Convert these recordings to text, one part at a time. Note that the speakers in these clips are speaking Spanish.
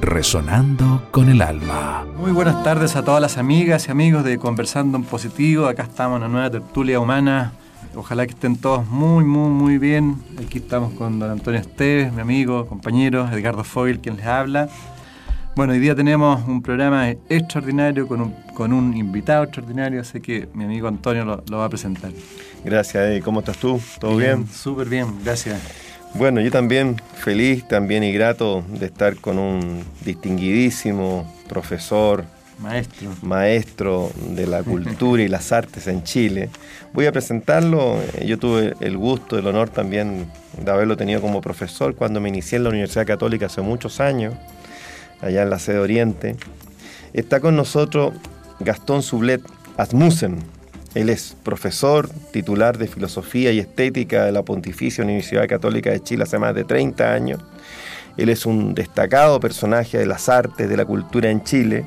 resonando con el alma. Muy buenas tardes a todas las amigas y amigos de Conversando en Positivo. Acá estamos en una nueva tertulia humana. Ojalá que estén todos muy, muy, muy bien. Aquí estamos con don Antonio Esteves, mi amigo, compañero, Edgardo Fogel, quien les habla. Bueno, hoy día tenemos un programa extraordinario con un, con un invitado extraordinario, así que mi amigo Antonio lo, lo va a presentar. Gracias, Eddie. ¿Cómo estás tú? ¿Todo bien? Súper bien, gracias. Bueno, yo también feliz, también y grato de estar con un distinguidísimo profesor, Maestro. maestro de la cultura y las artes en Chile. Voy a presentarlo. Yo tuve el gusto, el honor también de haberlo tenido como profesor cuando me inicié en la Universidad Católica hace muchos años, allá en la sede Oriente. Está con nosotros Gastón Sublet Asmussen. Él es profesor titular de Filosofía y Estética de la Pontificia Universidad Católica de Chile hace más de 30 años. Él es un destacado personaje de las artes, de la cultura en Chile.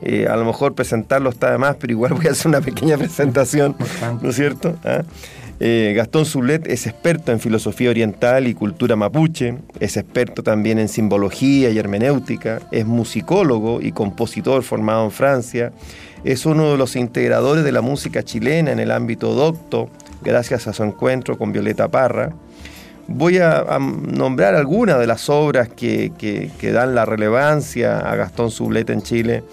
Eh, a lo mejor presentarlo está de más, pero igual voy a hacer una pequeña presentación, ¿no es cierto? ¿Ah? Eh, Gastón Zulet es experto en filosofía oriental y cultura mapuche, es experto también en simbología y hermenéutica, es musicólogo y compositor formado en Francia, es uno de los integradores de la música chilena en el ámbito docto, gracias a su encuentro con Violeta Parra. Voy a, nombrar algunas de las obras que, dan la relevancia a Gastón Sublet en Chile.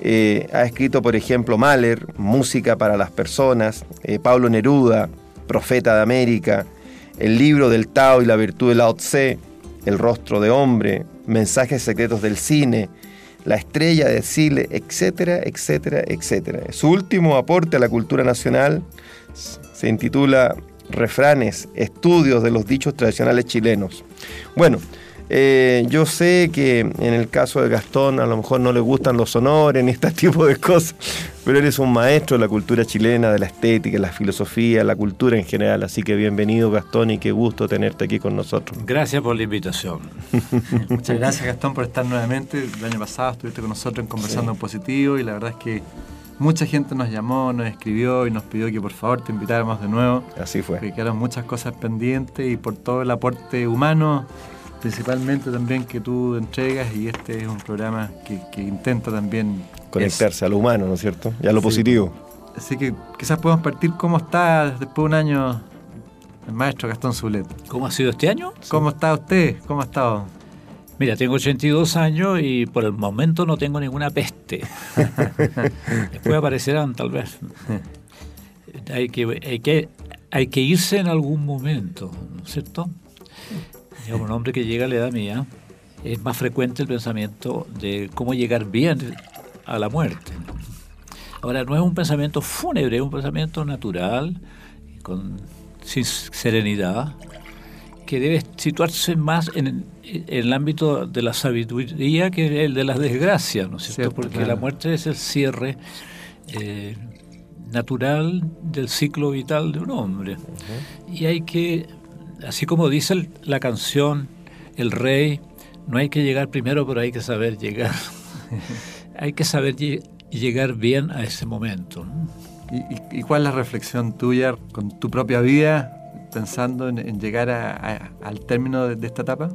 Eh, ha escrito, por ejemplo, Mahler, Música para las Personas, eh, Pablo Neruda, Profeta de América, El libro del Tao y la virtud de Lao El rostro de hombre, Mensajes secretos del cine, La estrella de Chile, etcétera, etcétera, etcétera. Su último aporte a la cultura nacional se intitula Refranes, estudios de los dichos tradicionales chilenos. Bueno, eh, yo sé que en el caso de Gastón a lo mejor no le gustan los honores ni este tipo de cosas, pero eres un maestro de la cultura chilena, de la estética, la filosofía, la cultura en general. Así que bienvenido Gastón y qué gusto tenerte aquí con nosotros. Gracias por la invitación. Muchas gracias Gastón por estar nuevamente. El año pasado estuviste con nosotros en Conversando sí. en Positivo y la verdad es que mucha gente nos llamó, nos escribió y nos pidió que por favor te invitáramos de nuevo. Así fue. Que quedaron muchas cosas pendientes y por todo el aporte humano principalmente también que tú entregas y este es un programa que, que intenta también conectarse es, a lo humano, ¿no es cierto? Y a lo sí. positivo. Así que quizás podemos partir cómo está después de un año el maestro Gastón Zulet. ¿Cómo ha sido este año? ¿Cómo está usted? ¿Cómo ha estado? Mira, tengo 82 años y por el momento no tengo ninguna peste. Después aparecerán tal vez. hay, que, hay, que, hay que irse en algún momento, ¿no es cierto? Un hombre que llega a la edad mía, es más frecuente el pensamiento de cómo llegar bien a la muerte. Ahora, no es un pensamiento fúnebre, es un pensamiento natural, con, sin serenidad, que debe situarse más en, en, el ámbito de la sabiduría que el de la desgracia, ¿no es cierto? cierto Porque claro. la muerte es el cierre eh, natural del ciclo vital de un hombre. Uh -huh. Y hay que así como dice la canción El Rey, no hay que llegar primero, pero hay que saber llegar. hay que saber llegar bien a ese momento. ¿no? ¿Y, ¿Y, cuál es la reflexión tuya con tu propia vida, pensando en, en llegar a, a, al término de, de, esta etapa?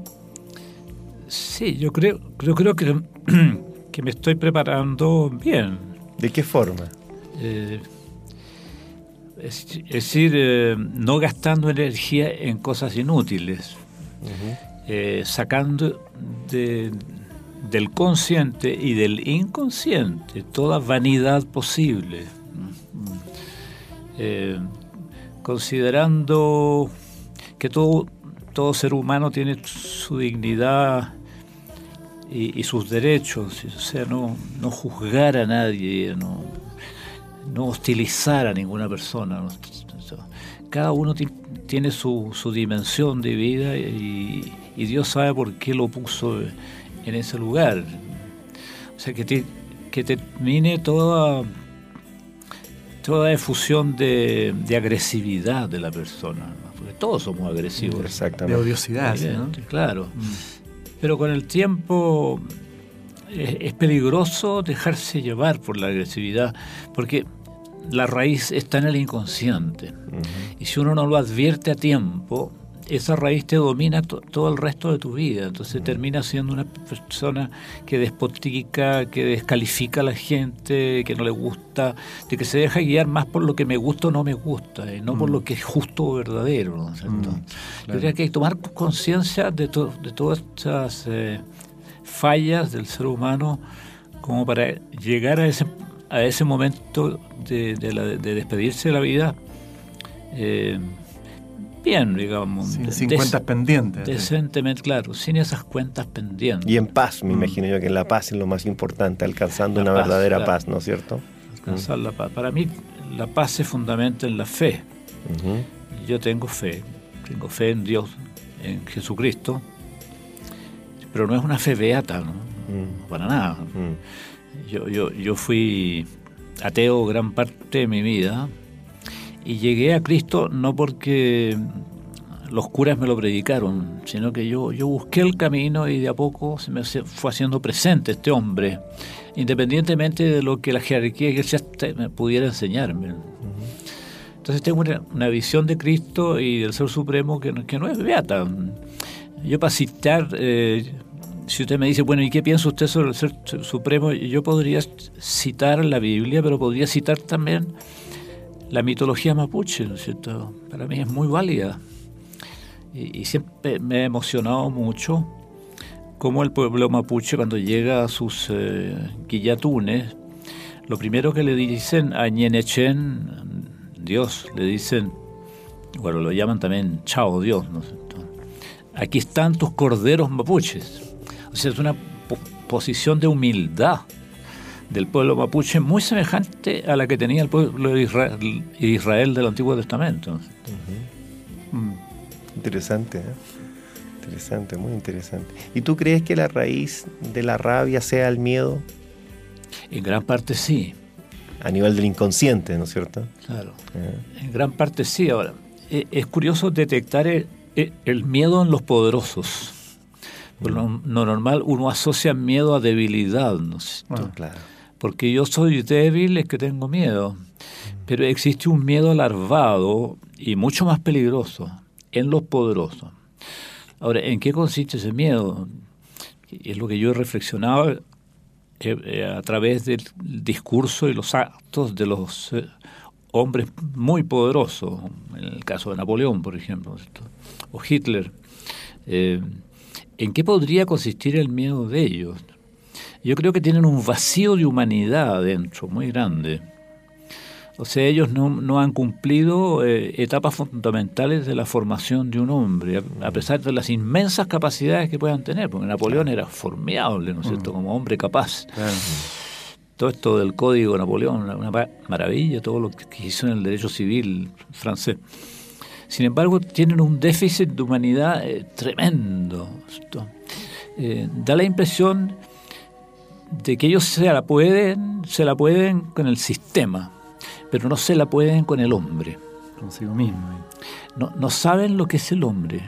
Sí, yo creo, yo creo que, que me estoy preparando bien. ¿De qué forma? Eh, es, decir, eh, no gastando energía en cosas inútiles, uh -huh. eh, sacando de, del consciente y del inconsciente toda vanidad posible, eh, considerando que todo, todo ser humano tiene su dignidad y, y sus derechos, o sea, no, no juzgar a nadie, no no hostilizar a ninguna persona. Cada uno tiene su, su dimensión de vida y, y, Dios sabe por qué lo puso en ese lugar. O sea, que, te, que termine toda, toda efusión de, de agresividad de la persona, porque todos somos agresivos. De odiosidad, ¿no? Claro. Pero con el tiempo es, peligroso dejarse llevar por la agresividad, porque la raíz está en el inconsciente. Y si uno no lo advierte a tiempo, esa raíz te domina todo el resto de tu vida. Entonces termina siendo una persona que despotica, que descalifica a la gente, que no le gusta, de que se deja guiar más por lo que me gusta o no me gusta, y no por lo que es justo o verdadero. Yo creo que hay que tomar conciencia de, de todas esas eh, fallas del ser humano como para llegar a ese, a ese momento de, despedirse de la vida eh, bien, digamos. Sin, cuentas pendientes. Decentemente, claro, sin esas cuentas pendientes. Y en paz, me mm. imagino yo que la paz es lo más importante, alcanzando una verdadera paz, ¿no es cierto? Alcanzar la paz. Para mí, la paz se fundamenta en la fe. Yo tengo fe, tengo fe en Dios, en Jesucristo, pero no es una fe beata, ¿no? Mm. Para nada. Mm. Yo, yo, yo fui ateo gran parte de mi vida y llegué a Cristo no porque los curas me lo predicaron, sino que yo, yo busqué el camino y de a poco se me fue haciendo presente este hombre, independientemente de lo que la jerarquía eclesiástica me pudiera enseñarme. Entonces tengo una, visión de Cristo y del Ser Supremo que, que no es beata. Yo para citar, eh, si usted me dice, bueno, ¿y qué piensa usted sobre el Ser Supremo? Yo podría citar la Biblia, pero podría citar también la mitología mapuche, ¿no es cierto? Para mí es muy válida. Y, siempre me ha emocionado mucho cómo el pueblo mapuche cuando llega a sus eh, guillatunes, lo primero que le dicen a Ñenechen, Dios, le dicen, bueno, lo llaman también Chao Dios, ¿no es cierto? Aquí están tus corderos mapuches. Sea, es una posición de humildad del pueblo mapuche muy semejante a la que tenía el pueblo de Israel, del Antiguo Testamento. Mm. Interesante, ¿eh? interesante, muy interesante. ¿Y tú crees que la raíz de la rabia sea el miedo? En gran parte sí. A nivel del inconsciente, ¿no es cierto? Claro. Eh. En gran parte sí. Ahora, e, es curioso detectar el, el miedo en los poderosos. Lo, normal uno asocia miedo a debilidad, ¿no es? Ah, claro porque yo soy débil es que tengo miedo. Pero existe un miedo alarvado y mucho más peligroso en los poderosos. Ahora, ¿en qué consiste ese miedo? Es lo que yo he reflexionado eh, eh, a través del discurso y los actos de los eh, hombres muy poderosos, en el caso de Napoleón, por ejemplo, o Hitler. ¿En qué podría consistir el miedo de ellos? yo creo que tienen un vacío de humanidad adentro muy grande. O sea, ellos no, han cumplido eh, etapas fundamentales de la formación de un hombre, a, pesar de las inmensas capacidades que puedan tener, porque Napoleón era formidable, ¿no es cierto?, mm. como hombre capaz. Todo esto del código de Napoleón, una, maravilla, todo lo que hizo en el derecho civil francés. Sin embargo, tienen un déficit de humanidad eh, tremendo. Eh, da la impresión de que ellos se la pueden, se la pueden con el sistema, pero no se la pueden con el hombre. Consigo mismo. No, no saben lo que es el hombre.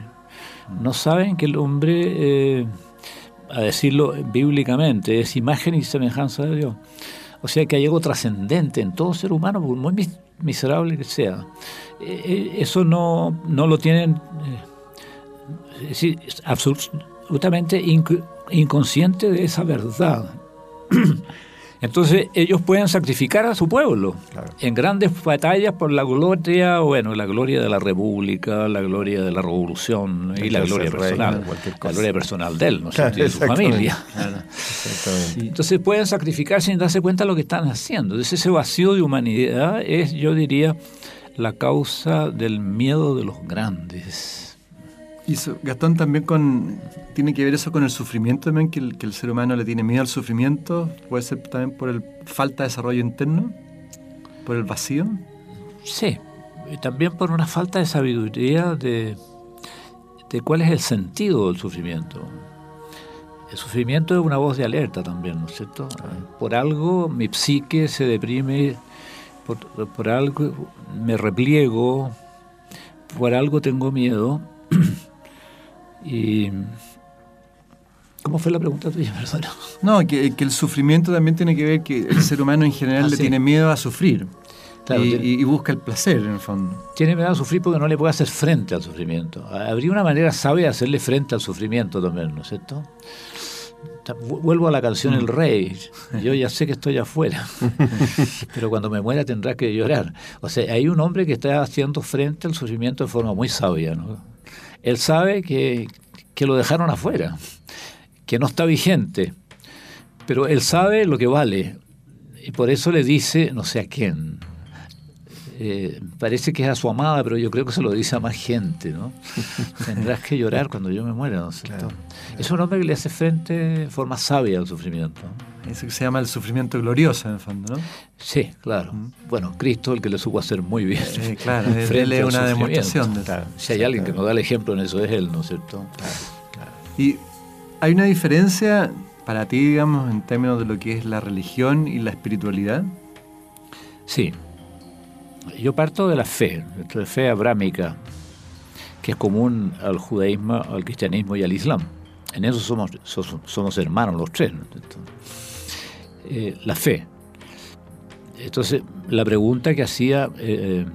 No saben que el hombre, eh, a decirlo bíblicamente, es imagen y semejanza de Dios. O sea que hay algo trascendente en todo ser humano, por muy miserable que sea. Eh, eh, eso no, no lo tienen, es decir, absolutamente inconsciente de esa verdad. Entonces ellos pueden sacrificar a su pueblo en grandes batallas por la gloria, bueno, la gloria de la república, la gloria de la revolución y la gloria personal, la gloria personal de él, ¿no de su familia. entonces pueden sacrificar sin darse cuenta de lo que están haciendo. Entonces ese vacío de humanidad es, yo diría, la causa del miedo de los grandes. Y Gastón también con tiene que ver eso con el sufrimiento también, que el, ser humano le tiene miedo al sufrimiento, puede ser también por el falta de desarrollo interno, por el vacío. Sí, y también por una falta de sabiduría de, de cuál es el sentido del sufrimiento. El sufrimiento es una voz de alerta también, ¿no es cierto? Por algo mi psique se deprime por, algo me repliego, por algo tengo miedo. y. ¿Cómo fue la pregunta tuya, perdona? No, que, el sufrimiento también tiene que ver que el ser humano en general ah, le tiene miedo a sufrir. y, busca el placer, en el fondo. Tiene miedo a sufrir porque no le puede hacer frente al sufrimiento. Habría una manera sabia de hacerle frente al sufrimiento también, ¿no es cierto? Vuelvo a la canción El Rey. Yo ya sé que estoy afuera, pero cuando me muera tendrá que llorar. O sea, hay un hombre que está haciendo frente al sufrimiento de forma muy sabia. ¿no? Él sabe que, que lo dejaron afuera, que no está vigente, pero él sabe lo que vale. Y por eso le dice, no sé a quién, eh, parece que es a su amada, pero yo creo que se lo dice a más gente, ¿no? Tendrás que llorar cuando yo me muera, ¿no es un hombre que le hace frente de forma sabia al sufrimiento. Eso que se llama el sufrimiento glorioso, en el fondo, ¿no? Sí, claro. Bueno, Cristo el que le supo hacer muy bien. Claro, él es una demostración de Si hay alguien que nos da el ejemplo en eso es él, ¿no es cierto? Claro, Y hay una diferencia para ti, digamos, en términos de lo que es la religión y la espiritualidad. Sí, yo parto de la fe, de la fe abrámica, que es común al judaísmo, al cristianismo y al islam. En eso somos, somos hermanos los tres. Eh, la fe. Entonces, la pregunta que hacía, eh, eh,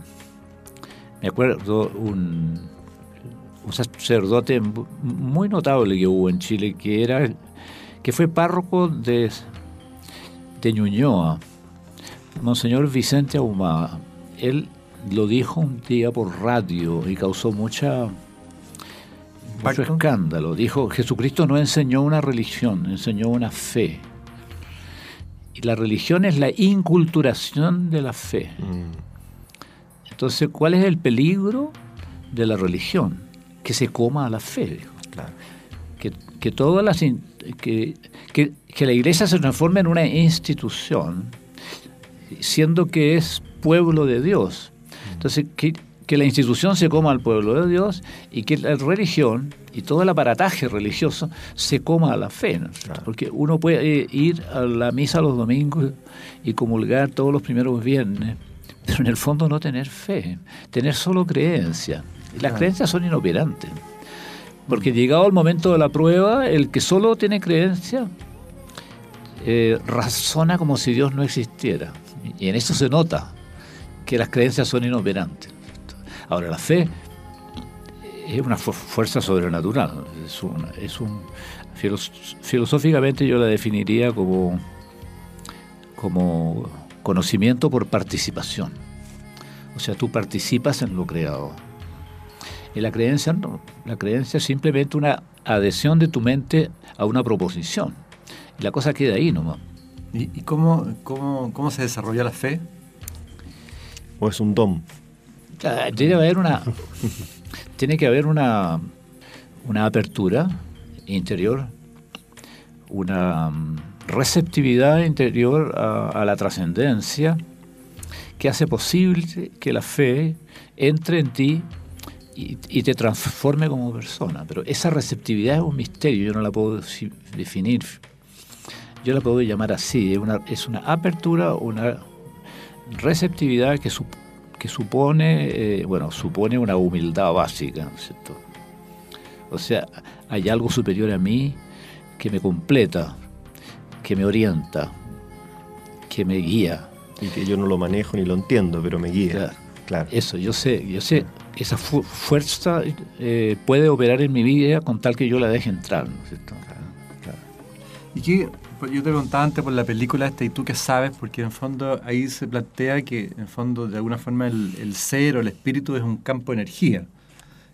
me acuerdo, un, un sacerdote muy notable que hubo en Chile, que era que fue párroco de, de Ñuñoa, Monseñor Vicente Ahumada él lo dijo un día por radio y causó mucha mucho escándalo. Dijo, Jesucristo no enseñó una religión, enseñó una fe. Y la religión es la inculturación de la fe. Mm. Entonces, ¿cuál es el peligro de la religión? Que se coma a la fe. Que, que, todas las, que, que, que la iglesia se transforme en una institución, siendo que es pueblo de Dios. Entonces, que, la institución se coma al pueblo de Dios y que la religión y todo el aparataje religioso se coma a la fe. Porque uno puede ir a la misa los domingos y comulgar todos los primeros viernes, pero en el fondo no tener fe, tener solo creencia. Y las creencias son inoperantes. Porque llegado el momento de la prueba, el que solo tiene creencia eh, razona como si Dios no existiera. Y en eso se nota que las creencias son inoperantes. Ahora, la fe es una fuerza sobrenatural. Es, un, filosóficamente yo la definiría como, como conocimiento por participación. O sea, tú participas en lo creado. Y la creencia no. La creencia es simplemente una adhesión de tu mente a una proposición. La cosa queda ahí nomás. ¿Y, y cómo, cómo, cómo se desarrolla la fe? ¿O es un dom? Tiene que haber una, tiene que haber una, una apertura interior, una mm, receptividad interior a, la trascendencia que hace posible que la fe entre en ti y, y, te transforme como persona. Pero esa receptividad es un misterio, yo no la puedo definir. Yo la puedo llamar así, es una, es una apertura, una receptividad que, que supone, eh, bueno, supone una humildad básica, ¿cierto? O sea, hay algo superior a mí que me completa, que me orienta, que me guía. Y que yo no lo manejo ni lo entiendo, pero me guía. Claro. Eso, yo sé, yo sé, esa fuerza eh, puede operar en mi vida con tal que yo la deje entrar, ¿no es cierto? Claro. ¿Y qué, yo te preguntaba antes por la película esta y tú qué sabes, porque en el fondo ahí se plantea que en el fondo de alguna forma el, ser o el espíritu es un campo de energía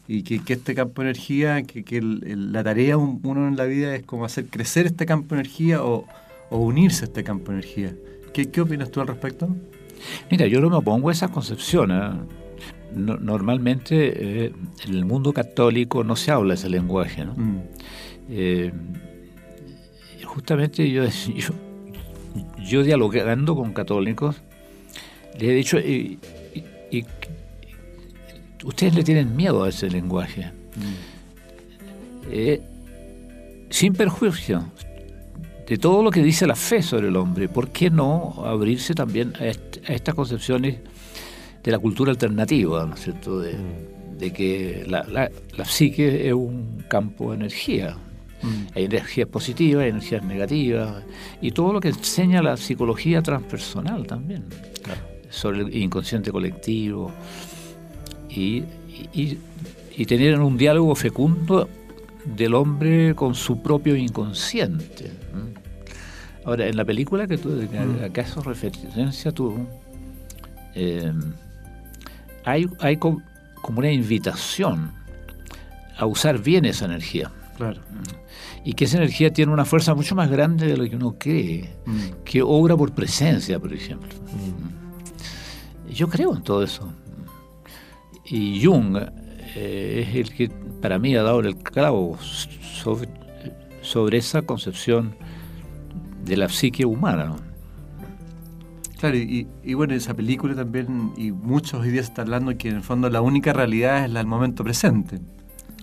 y que, este campo de energía, que, la tarea uno en la vida es como hacer crecer este campo de energía o, unirse a este campo de energía. ¿Qué, ¿Qué, opinas tú al respecto? Mira, yo no me opongo a esa concepción. ¿eh? normalmente eh, en el mundo católico no se habla ese lenguaje. ¿no? Mm. Eh, justamente yo, yo, dialogando con católicos, les he dicho, y, ustedes le tienen miedo a ese lenguaje. Mm. Eh, sin perjuicio, de todo lo que dice la fe sobre el hombre, ¿por qué no abrirse también a, estas concepciones de la cultura alternativa, ¿no es cierto? De, mm. que la, la, psique es un campo de energía. Mm. Hay energías positivas, hay energías negativas, y todo lo que enseña la psicología transpersonal también, sobre el inconsciente colectivo, y, y, y tener un diálogo fecundo del hombre con su propio inconsciente. Ahora, en la película que tú, mm. acaso referencia tú, eh, hay, hay como una invitación a usar bien esa energía. Claro. Y que esa energía tiene una fuerza mucho más grande de lo que uno cree, mm. que obra por presencia, por ejemplo. Mm. Yo creo en todo eso. Y Jung eh, es el que para mí ha dado el clavo sobre, sobre esa concepción de la psique humana. Claro, y, bueno, esa película también, y muchos hoy día están hablando que en el fondo la única realidad es la del momento presente,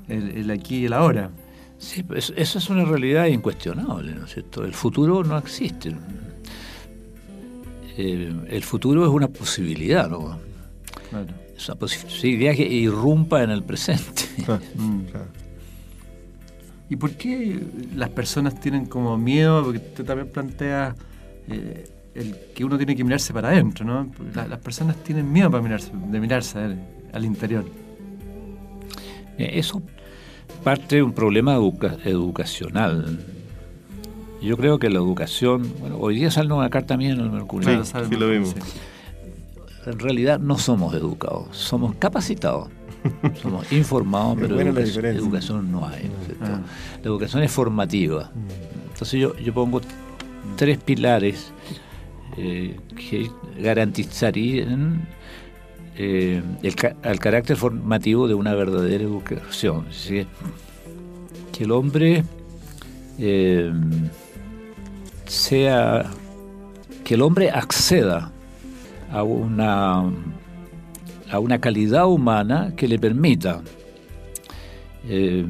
el, aquí y el ahora. Sí, pues eso es una realidad incuestionable, ¿no es cierto? El futuro no existe. Eh, el futuro es una posibilidad, ¿no? Claro. Es una posibilidad que irrumpa en el presente. Mm. ¿Y por qué las personas tienen como miedo? Porque usted también plantea eh, el que uno tiene que mirarse para adentro, ¿no? las personas tienen miedo para mirarse, de mirarse al interior. Eh, eso parte de un problema educacional. Yo creo que la educación, bueno, hoy día sale una carta mía en el Mercurio. Sí, sí lo vimos. En realidad no somos educados, somos capacitados. Somos informados, pero educación, no hay. Ah. La educación es formativa. Mm. Entonces yo, yo pongo tres pilares eh, que garantizarían eh, el, carácter formativo de una verdadera educación. Que el hombre eh, sea, que el hombre acceda a una a una calidad humana que le permita eh,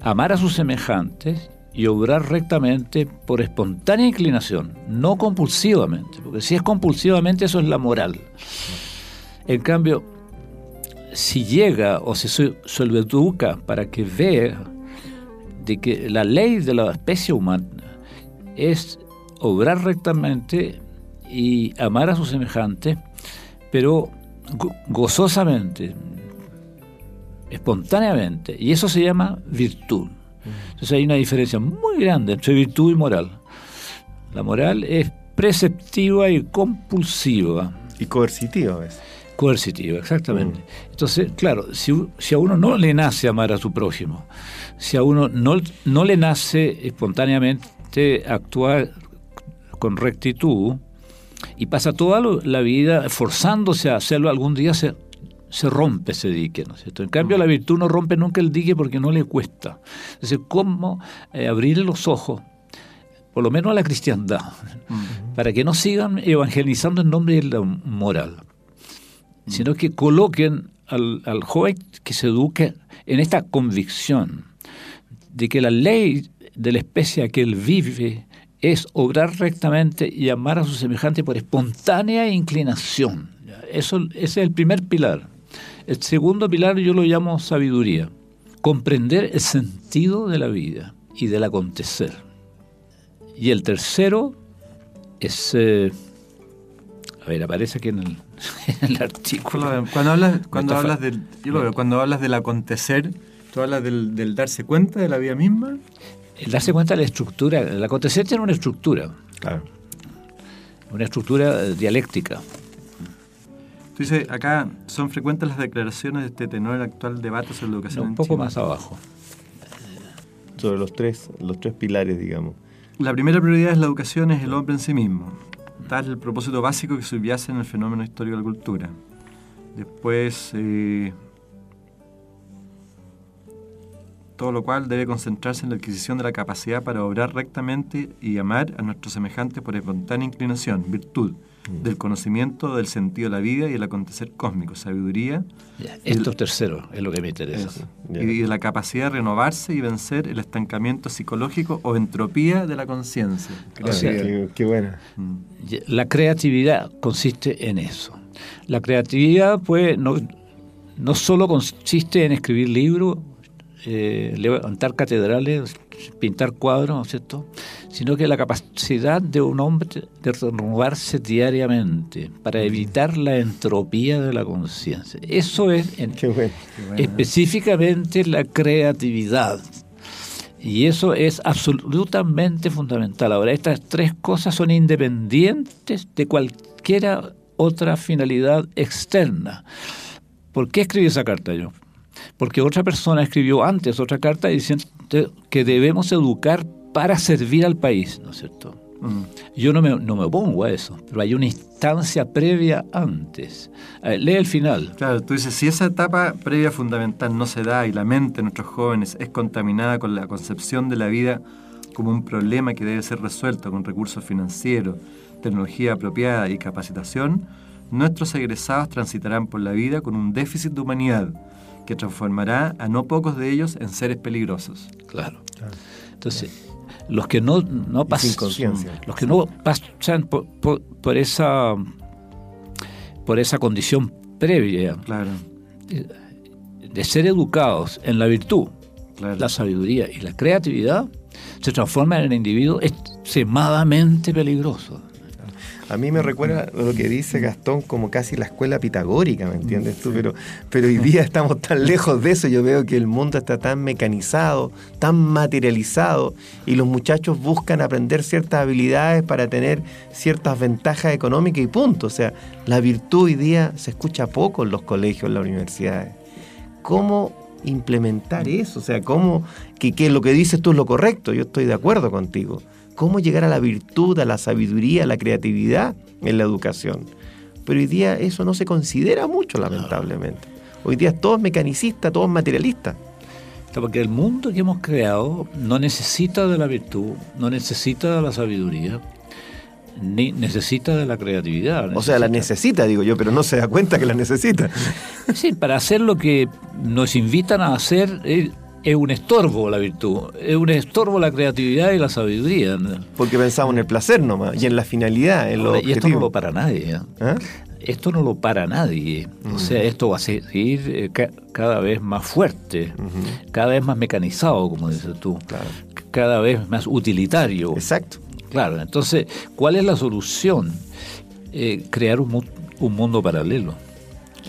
amar a sus semejantes y obrar rectamente por espontánea inclinación, no compulsivamente, porque si es compulsivamente eso es la moral. En cambio, si llega o se, se educa para que vea de que la ley de la especie humana es obrar rectamente y amar a sus semejantes, pero gozosamente, espontáneamente, y eso se llama virtud. Entonces hay una diferencia muy grande entre virtud y moral. La moral es preceptiva y compulsiva. Y coercitiva veces. Coercitiva, exactamente. Mm. Entonces, claro, si, si, a uno no le nace amar a su prójimo, si a uno no, no le nace espontáneamente actuar con rectitud, y pasa toda la vida esforzándose a hacerlo, algún día se, se rompe ese dique, ¿no es cierto? En cambio, la virtud no rompe nunca el dique porque no le cuesta. Entonces, ¿cómo eh, abrirle los ojos, por lo menos a la cristiandad, para que no sigan evangelizando en nombre de la moral, sino que coloquen al, al joven que se eduque en esta convicción de que la ley de la especie a que él vive es obrar rectamente y amar a su semejante por espontánea inclinación. Eso, ese es el primer pilar. El segundo pilar yo lo llamo sabiduría. Comprender el sentido de la vida y del acontecer. Y el tercero es... Eh, a ver, aparece aquí en el, en el artículo. Cuando hablas, cuando hablas del, yo lo veo, cuando hablas del acontecer, tú hablas del, del darse cuenta de la vida misma el darse cuenta de la estructura, el acontecer tiene una estructura. Claro. Una estructura eh, dialéctica. Tú dices, acá son frecuentes las declaraciones de este tenor el actual debate sobre la educación. un poco más abajo. Sobre los tres, los tres pilares, digamos. La primera prioridad es la educación, es el hombre en sí mismo. Tal es el propósito básico que subyace en el fenómeno histórico de la cultura. Después, eh, todo lo cual debe concentrarse en la adquisición de la capacidad para obrar rectamente y amar a nuestros semejantes por espontánea inclinación, virtud. Del conocimiento del sentido de la vida y el acontecer cósmico, sabiduría. esto es tercero, es lo que me interesa. y de la capacidad de renovarse y vencer el estancamiento psicológico o entropía de la conciencia. qué, buena. Mm. La creatividad consiste en eso. La creatividad, pues, no, no solo consiste en escribir libros, eh, levantar catedrales, pintar cuadros, ¿no es cierto? Sino que la capacidad de un hombre de renovarse diariamente para evitar la entropía de la conciencia. Eso es específicamente la creatividad. Y eso es absolutamente fundamental. Ahora, estas tres cosas son independientes de cualquier otra finalidad externa. ¿Por qué escribí esa carta yo? Porque otra persona escribió antes otra carta diciendo que debemos educar para servir al país, ¿no es cierto? Mm. Yo no me, no me opongo a eso, pero hay una instancia previa antes. lee el final. Claro, tú dices, si esa etapa previa fundamental no se da y la mente de nuestros jóvenes es contaminada con la concepción de la vida como un problema que debe ser resuelto con recursos financieros, tecnología apropiada y capacitación, nuestros egresados transitarán por la vida con un déficit de humanidad que transformará a no pocos de ellos en seres peligrosos. Claro. Entonces, los que no, no pasan, los que no pasan por, esa por esa condición previa claro. de, ser educados en la virtud, la sabiduría y la creatividad, se transforman en individuos extremadamente peligrosos. A mí me recuerda lo que dice Gastón como casi la escuela pitagórica, ¿me entiendes tú? Pero, pero hoy día estamos tan lejos de eso. Yo veo que el mundo está tan mecanizado, tan materializado, y los muchachos buscan aprender ciertas habilidades para tener ciertas ventajas económicas y punto. O sea, la virtud hoy día se escucha poco en los colegios, en las universidades. ¿Cómo implementar eso? O sea, ¿cómo que, que lo que dices tú es lo correcto? Yo estoy de acuerdo contigo cómo llegar a la virtud, a la sabiduría, a la creatividad en la educación. Pero hoy día eso no se considera mucho, lamentablemente. Hoy día todo es mecanicista, todo es materialista. Porque el mundo que hemos creado no necesita de la virtud, no necesita de la sabiduría, ni necesita de la creatividad. O sea, la necesita, digo yo, pero no se da cuenta que la necesita. Sí, para hacer lo que nos invitan a hacer, eh, es un estorbo la virtud, es un estorbo la creatividad y la sabiduría. Porque pensamos en el placer nomás y en la finalidad, en lo Y esto no lo para nadie. ¿eh? ¿Ah? Esto no lo para nadie. O sea, esto va a seguir eh, cada vez más fuerte, cada vez más mecanizado, como dices tú, cada vez más utilitario. Exacto. Claro, entonces, ¿cuál es la solución? Eh, crear un mundo paralelo.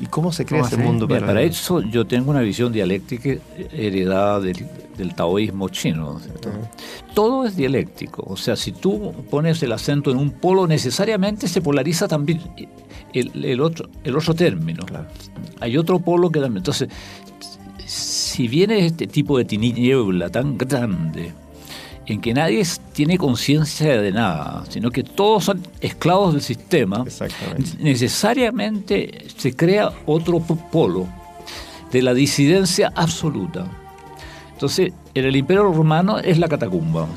¿Y cómo se crea ese mundo para, para eso yo tengo una visión dialéctica heredada del, taoísmo chino. Todo es dialéctico. O sea, si tú pones el acento en un polo, necesariamente se polariza también el, otro, el otro término. Hay otro polo que también. Entonces, si viene este tipo de tiniebla tan grande, en que nadie tiene conciencia de nada, sino que todos son esclavos del sistema, necesariamente se crea otro polo de la disidencia absoluta. Entonces, en el Imperio Romano es la catacumba,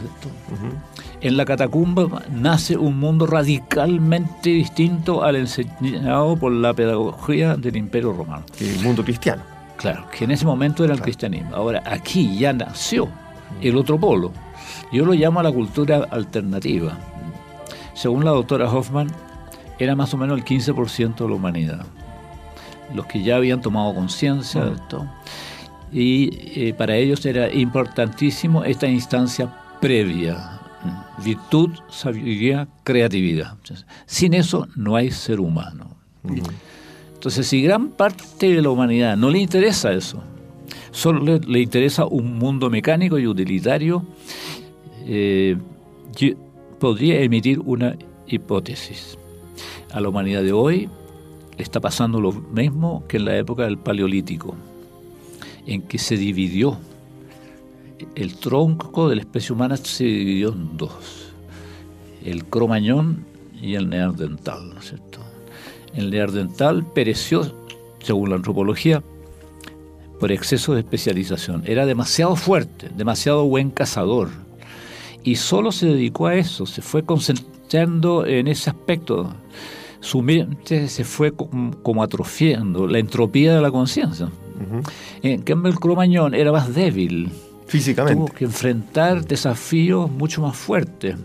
En la catacumba nace un mundo radicalmente distinto al enseñado por la pedagogía del Imperio Romano. El mundo cristiano. Claro, que en ese momento era el cristianismo. Ahora, aquí ya nació el otro polo yo lo llamo a la cultura alternativa. Según la doctora Hoffman, era más o menos el 15% de la humanidad. Los que ya habían tomado conciencia de esto. Y eh, para ellos era importantísimo esta instancia previa. Virtud, sabiduría, creatividad. sin eso no hay ser humano. Entonces, si gran parte de la humanidad no le interesa eso, solo le interesa un mundo mecánico y utilitario, eh, podría emitir una hipótesis. A la humanidad de hoy está pasando lo mismo que en la época del Paleolítico, en que se dividió. El tronco de la especie humana se dividió en dos, el cromañón y el neandertal, ¿no es cierto? El neandertal pereció, según la antropología, por exceso de especialización. Era demasiado fuerte, demasiado buen cazador. Y solo se dedicó a eso, se fue concentrando en ese aspecto. Su mente se fue como atrofiando, la entropía de la conciencia. En cambio, el cromañón era más débil. Físicamente. Tuvo que enfrentar desafíos mucho más fuertes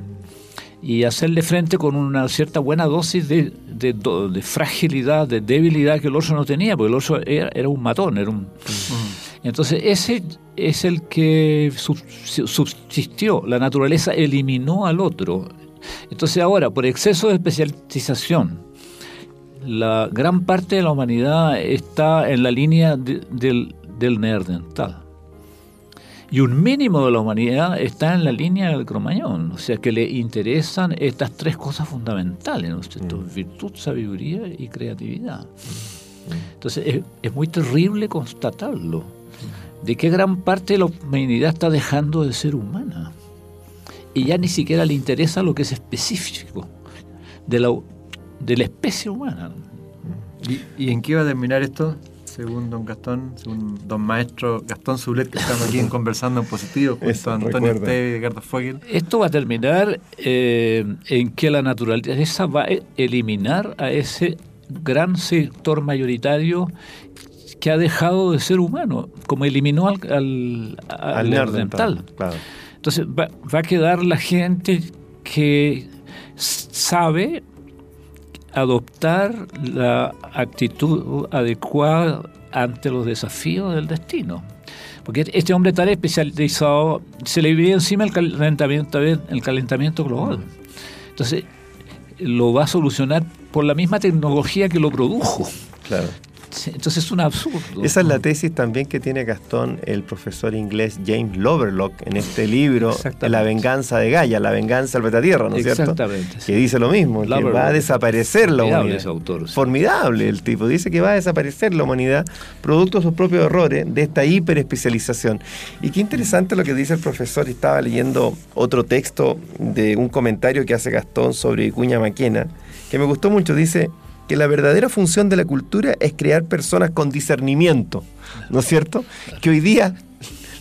y hacerle frente con una cierta buena dosis de, de, fragilidad, de debilidad que el oso no tenía, porque el oso era, un matón. Era un... Mm. Entonces ese es el que subsistió, la naturaleza eliminó al otro. Entonces ahora, por exceso de especialización, la gran parte de la humanidad está en la línea del, del neandertal y un mínimo de la humanidad está en la línea del cromañón, o sea que le interesan estas tres cosas fundamentales, ¿no? Mm. virtud, sabiduría y creatividad. Entonces es, muy terrible constatarlo, de qué gran parte de la humanidad está dejando de ser humana y ya ni siquiera le interesa lo que es específico de la, de la especie humana. ¿Y, ¿Y en qué va a terminar esto? según don Gastón, según don maestro Gastón Zulet, que estamos aquí conversando en positivo junto a Antonio Esteve y Ricardo Fogel. Esto va a terminar eh, en que la naturaleza va a eliminar a ese gran sector mayoritario que ha dejado de ser humano, como eliminó al, al, al, Entonces va, va a quedar la gente que sabe adoptar la actitud adecuada ante los desafíos del destino. Porque este hombre tan especializado se le vive encima el calentamiento, el calentamiento global. Entonces, lo va a solucionar por la misma tecnología que lo produjo. Claro. Entonces es un absurdo. Esa es la tesis también que tiene Gastón, el profesor inglés James Loverlock, en este libro, La venganza de Gaia, la venganza del Tierra, ¿no es cierto? Exactamente. Que dice lo mismo, que va a desaparecer la humanidad. Ese autor, Formidable el tipo, dice que va a desaparecer la humanidad producto de sus propios errores, de esta hiperespecialización. Y qué interesante lo que dice el profesor, estaba leyendo otro texto de un comentario que hace Gastón sobre Cuña Maquena, que me gustó mucho, dice que la verdadera función de la cultura es crear personas con discernimiento, ¿no es cierto? Que hoy día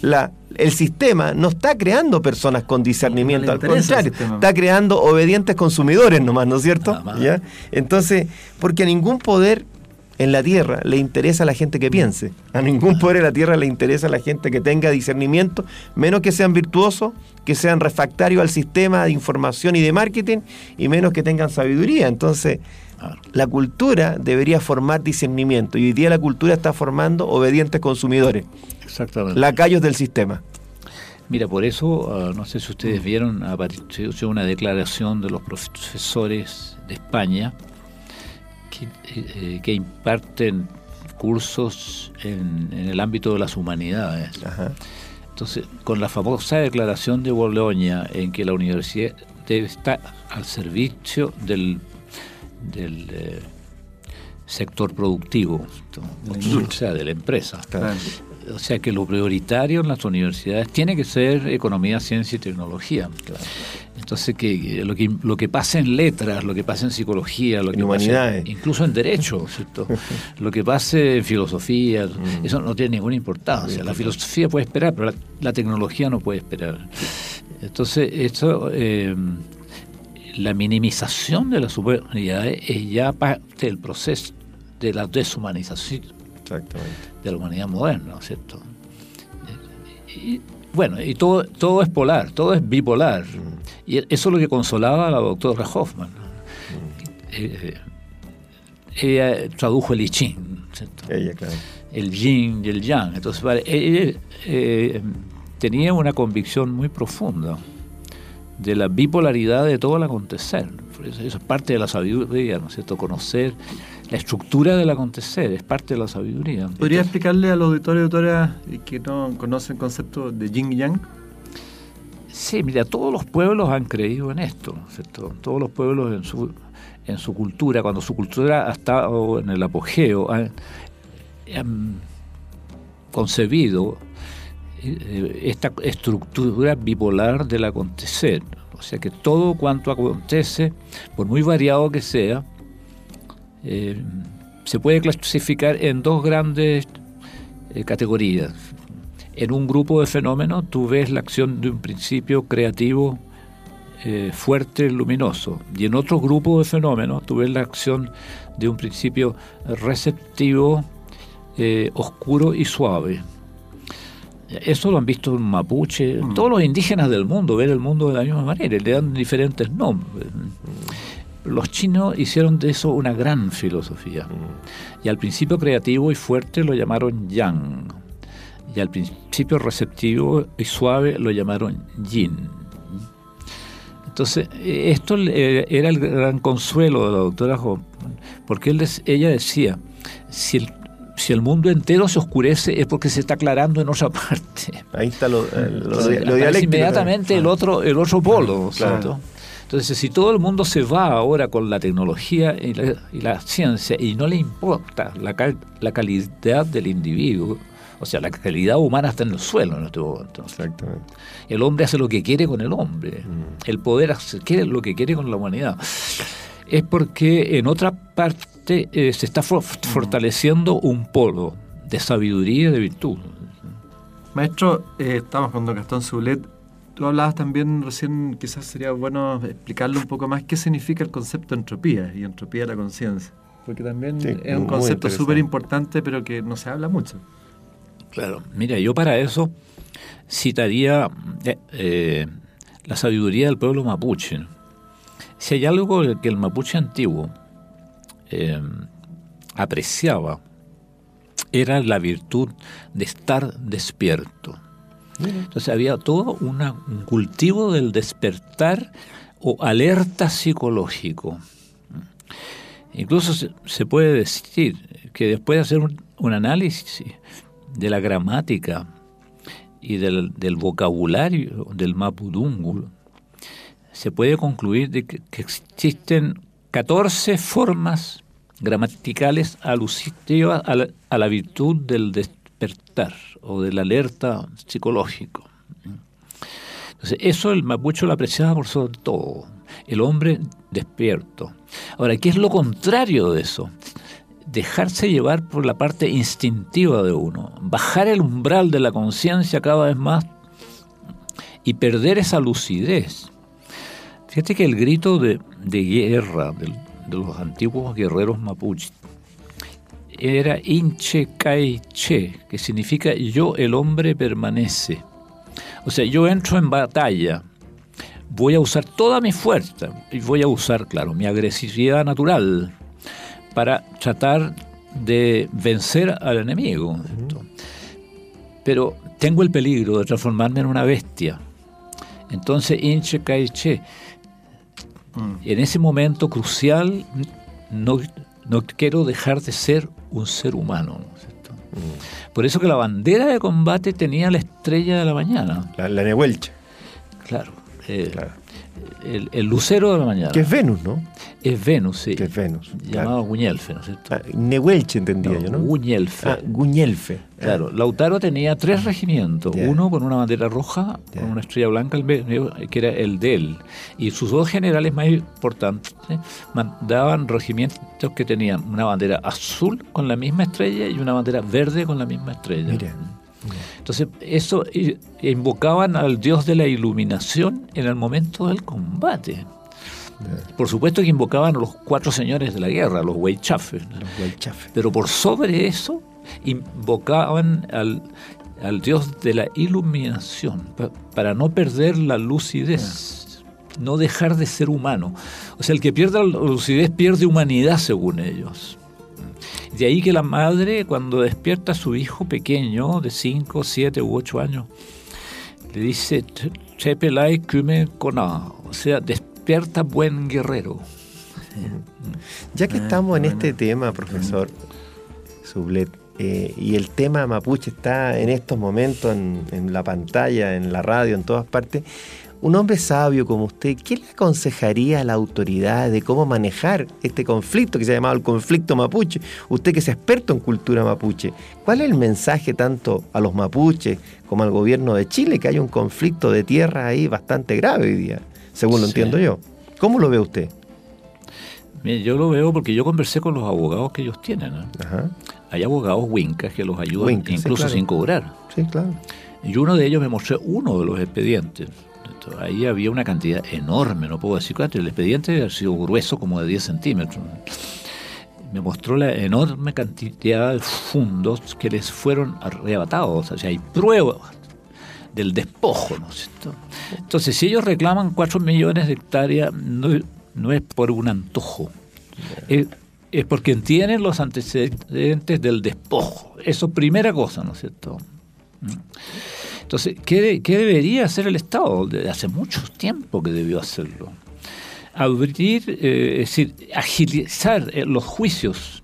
la, el sistema no está creando personas con discernimiento, al contrario, está creando obedientes consumidores nomás, ¿no es cierto? ¿Ya? Entonces, porque a ningún poder en la tierra le interesa a la gente que piense, a ningún poder en la tierra le interesa a la gente que tenga discernimiento, menos que sean virtuosos, que sean refractarios al sistema de información y de marketing, y menos que tengan sabiduría. Entonces, la cultura debería formar discernimiento y hoy día la cultura está formando obedientes consumidores. Exactamente. Lacayos del sistema. Mira, por eso, ah, no sé si ustedes vieron, apareció una declaración de los profesores de España que, eh, eh, imparten cursos en, el ámbito de las humanidades. Entonces, con la famosa declaración de Boloña en que la universidad debe estar al servicio del del eh, sector productivo, o sea, de la empresa. O sea que lo prioritario en las universidades tiene que ser economía, ciencia y tecnología. Entonces que lo que lo que pasa en letras, lo que pasa en psicología, lo que pasa incluso en derecho, lo que pase en filosofía, mm. eso no tiene ninguna importancia. La filosofía puede esperar, pero la, tecnología no puede esperar. Entonces esto eh, la minimización de las humanidades es ya parte del proceso de la deshumanización de la humanidad moderna, ¿cierto? Y, bueno, y todo, todo es polar, todo es bipolar. Mm. Y eso es lo que consolaba a la doctora Hoffman. Mm. Eh, ella tradujo el I Ching, el yin y el yang. Entonces, ella eh, tenía una convicción muy profunda de la bipolaridad de todo el acontecer. Eso, es parte de la sabiduría, ¿no es cierto? Conocer la estructura del acontecer, es parte de la sabiduría. ¿Podría explicarle a los auditores y auditoras que no conocen el concepto de yin y yang? Sí, mira, todos los pueblos han creído en esto, ¿no es cierto? Todos los pueblos en su, en su cultura, cuando su cultura ha estado en el apogeo, han concebido esta estructura bipolar del acontecer. O sea que todo cuanto acontece, por muy variado que sea, eh, se puede clasificar en dos grandes eh, categorías. En un grupo de fenómenos tú ves la acción de un principio creativo eh, fuerte, luminoso, y en otro grupo de fenómenos tú ves la acción de un principio receptivo, eh, oscuro y suave. Eso lo han visto en mapuche, Mm. todos los indígenas del mundo ven el mundo de la misma manera, le dan diferentes nombres. Los chinos hicieron de eso una gran filosofía. Y al principio creativo y fuerte lo llamaron yang. Y al principio receptivo y suave lo llamaron yin. Entonces, esto eh, era el gran consuelo de la doctora Hoffman, porque él ella decía, si el, si el mundo entero se oscurece es porque se está aclarando en otra parte. Ahí está lo, eh, lo- lo inmediatamente el también. otro, el otro polo, Claro. Entonces, si todo el mundo se va ahora con la tecnología y la, y la ciencia y no le importa la, cal- la calidad del individuo, o sea, la calidad humana está en el suelo en este momento. Exactamente. El hombre hace lo que quiere con el hombre. Mm. El poder hace lo que quiere con la humanidad. Es porque en otra parte eh, se está for- fortaleciendo un polo de sabiduría y de virtud. Maestro, eh, estamos con don Gastón Zulet. Tú hablabas también recién, quizás sería bueno explicarle un poco más qué significa el concepto de entropía y entropía de la conciencia. Porque también Sí, es un concepto súper importante, pero que no se habla mucho. Claro. Mira, yo para eso citaría eh, eh, la sabiduría del pueblo mapuche. Si hay algo que el mapuche antiguo eh, apreciaba, era la virtud de estar despierto. Entonces había todo una- un cultivo del despertar o alerta psicológico. Incluso se, se puede decir que después de hacer un, un análisis de la gramática y del, del vocabulario del mapudungun, se puede concluir de que, que existen 14 formas gramaticales alusivas a la, a la virtud del despertar o del alerta psicológico. Entonces, eso el mapucho lo apreciaba por sobre todo, el hombre despierto. Ahora, ¿qué es lo contrario de eso? Dejarse llevar por la parte instintiva de uno, bajar el umbral de la conciencia cada vez más y perder esa lucidez. Fíjate que el grito de, de guerra del- de los antiguos guerreros mapuches era Inche Che, que significa yo el hombre permanece. O sea, yo entro en batalla, voy a usar toda mi fuerza y voy a usar, claro, mi agresividad natural para tratar de vencer al enemigo. Pero tengo el peligro de transformarme en una bestia. Entonces, Inche Kai Che, en ese momento crucial, no, no quiero dejar de ser un ser humano. ¿no es cierto? Por eso que la bandera de combate tenía la estrella de la mañana. La, la Claro. eh, claro. El, el lucero de la mañana. Que es Venus, ¿no? Es Venus, sí. Que es Venus. Llamado Guñelfe, ¿no es cierto? Ah, Nehuelche entendía No, yo, ¿no? Guñelfe. Ah, Guñelfe. Claro, Lautaro tenía tres regimientos, uno con una bandera roja, con una estrella blanca, que era el de él. Y sus dos generales más importantes mandaban regimientos que tenían una bandera azul con la misma estrella y una bandera verde con la misma estrella. Mira. Entonces, eso i- invocaban al dios de la iluminación en el momento del combate. Por supuesto que invocaban a los cuatro señores de la guerra, los Weichafes. Pero por sobre eso invocaban al, al Dios de la iluminación pa- para no perder la lucidez, no dejar de ser humano. O sea, el que pierde la lucidez pierde humanidad según ellos. De ahí que la madre cuando despierta a su hijo pequeño de 5, 7 u 8 años, le dice, "Te- Chepelai kume kona", o sea, despierta buen guerrero. Ya que Ah, estamos en este tema, profesor Sublet, eh, y el tema mapuche está en estos momentos en, en la pantalla, en la radio, en todas partes, un hombre sabio como usted, ¿qué le aconsejaría a la autoridad de cómo manejar este conflicto que se ha llamado el conflicto mapuche? Usted que es experto en cultura mapuche, ¿cuál es el mensaje tanto a los mapuches como al gobierno de Chile que hay un conflicto de tierra ahí bastante grave hoy día, según lo Sí. entiendo yo? ¿Cómo lo ve usted? Mire, yo lo veo porque yo conversé con los abogados que ellos tienen. Ajá. hay abogados wincas que los ayudan sí, incluso claro. sin cobrar. Sí, claro. Y uno de ellos me mostró uno de los expedientes. Ahí había una cantidad enorme, no puedo decir cuánto. El expediente ha sido grueso como de 10 centímetros. Me mostró la enorme cantidad de fundos que les fueron arrebatados. O sea, hay pruebas del despojo, ¿no es cierto? Entonces, si ellos reclaman 4 millones de hectáreas, no, no es por un antojo. Es, es porque tienen los antecedentes del despojo. Eso primera cosa, ¿no es cierto? Entonces, ¿qué, de- qué debería hacer el Estado? Desde hace mucho tiempo que debió hacerlo. Abrir, eh, es decir, agilizar eh, los juicios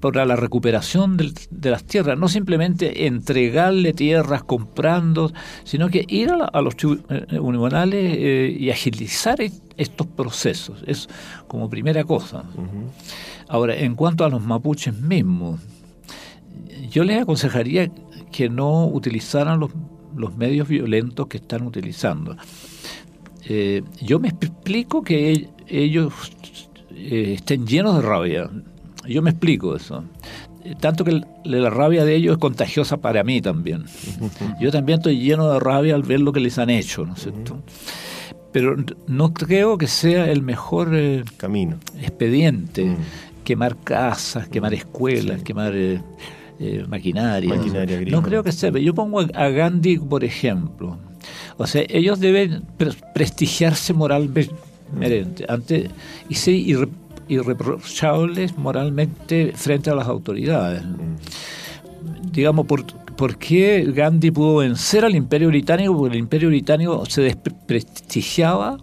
para la recuperación del- de las tierras, no simplemente entregarle tierras comprando, sino que ir a, la- a los tribunales eh, y agilizar estos procesos. Es como primera cosa. Ahora, en cuanto a los mapuches mismos, yo les aconsejaría que no utilizaran los, los medios violentos que están utilizando. Eh, yo me explico que ellos eh, estén llenos de rabia. Yo me explico eso. Eh, Tanto que la rabia de ellos es contagiosa para mí también. Yo también estoy lleno de rabia al ver lo que les han hecho, ¿no es cierto? Pero no creo que sea el mejor eh, Camino. expediente, Mm. quemar casas, quemar escuelas, quemar eh, maquinaria. No creo que sea. Yo pongo a Gandhi, por ejemplo. O sea, ellos deben pre- prestigiarse moralmente ante, y ser irre- irreprochables moralmente frente a las autoridades. Digamos, por, ¿por qué Gandhi pudo vencer al imperio británico? Porque el imperio británico se desprestigiaba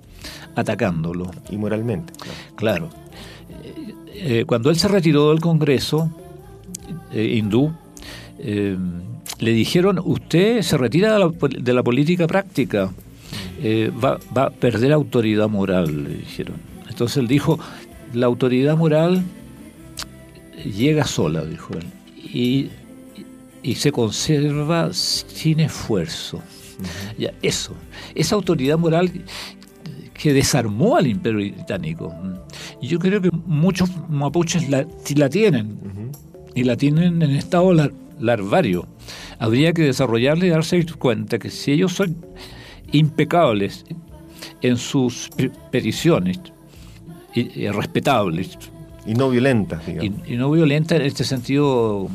atacándolo. Y moralmente. claro. Claro. Eh, eh, cuando él se retiró del Congreso eh, hindú, eh, le dijeron, usted se retira de la, de la política práctica, eh, va, va a perder autoridad moral, le dijeron. Entonces él dijo, la autoridad moral llega sola, dijo él, y, y se conserva sin esfuerzo. Ya, eso, esa autoridad moral que desarmó al imperio británico. Yo creo que muchos mapuches la, la tienen, y la tienen en estado lar- larvario. Habría que desarrollarla y darse cuenta que si ellos son impecables en sus pe- peticiones, y, y respetables, Y no violentas, digamos. y, y no violenta en este sentido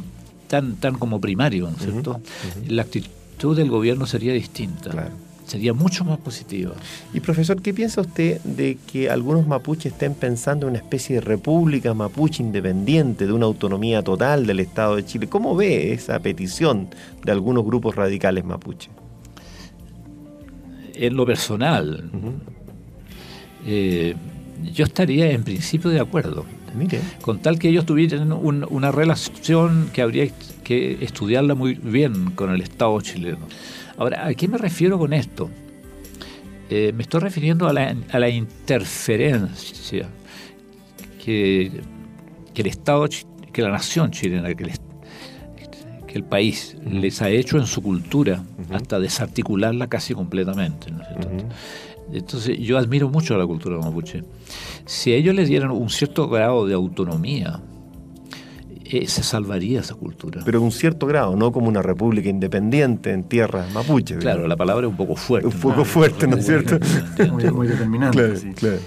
tan, tan como primario, ¿no es cierto? La actitud del gobierno sería distinta, Claro. Sería mucho más positiva. Y profesor, ¿qué piensa usted de que algunos mapuches estén pensando en una especie de república mapuche independiente, de una autonomía total del Estado de Chile? ¿Cómo ve esa petición de algunos grupos radicales mapuches? En lo personal, eh, yo estaría en principio de acuerdo, Mire, con tal que ellos tuvieran un- una relación que habría que estudiarla muy bien con el Estado chileno. Ahora, ¿a qué me refiero con esto? Eh, me estoy refiriendo a la, a la interferencia que, que el Estado, que la nación chilena, que el, que el país les ha hecho en su cultura, hasta desarticularla casi completamente. ¿no es cierto? Entonces, yo admiro mucho a la cultura mapuche. Si a ellos les dieran un cierto grado de autonomía, eh, se salvaría esa cultura. pero en un cierto grado, no como una república independiente en tierras mapuches. claro, la palabra es un poco fuerte. Un poco fuerte, ¿no es cierto? Muy, muy determinante. Claro, sí. claro.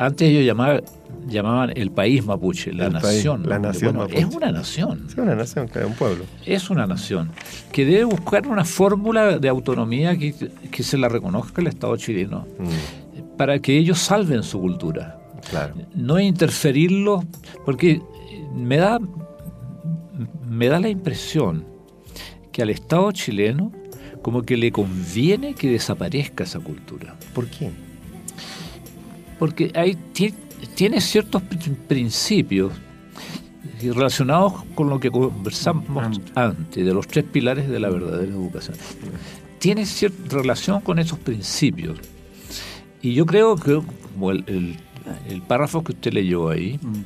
Antes ellos llamaban, llamaban el país mapuche, la El país, nación. la nación Bueno, mapuche. Es una nación. Es una nación, claro, un pueblo. Es una nación que debe buscar una fórmula de autonomía que, que se la reconozca el Estado chileno Mm, para que ellos salven su cultura. claro. no interferirlo, porque me da, me da la impresión que al Estado chileno como que le conviene que desaparezca esa cultura, ¿Por qué? porque hay, ti- tiene ciertos pr- principios relacionados con lo que conversamos Antes. antes, de los tres pilares de la verdadera educación. Tiene cierta relación con esos principios. Y yo creo que, como el, el- el párrafo que usted leyó ahí, Mm.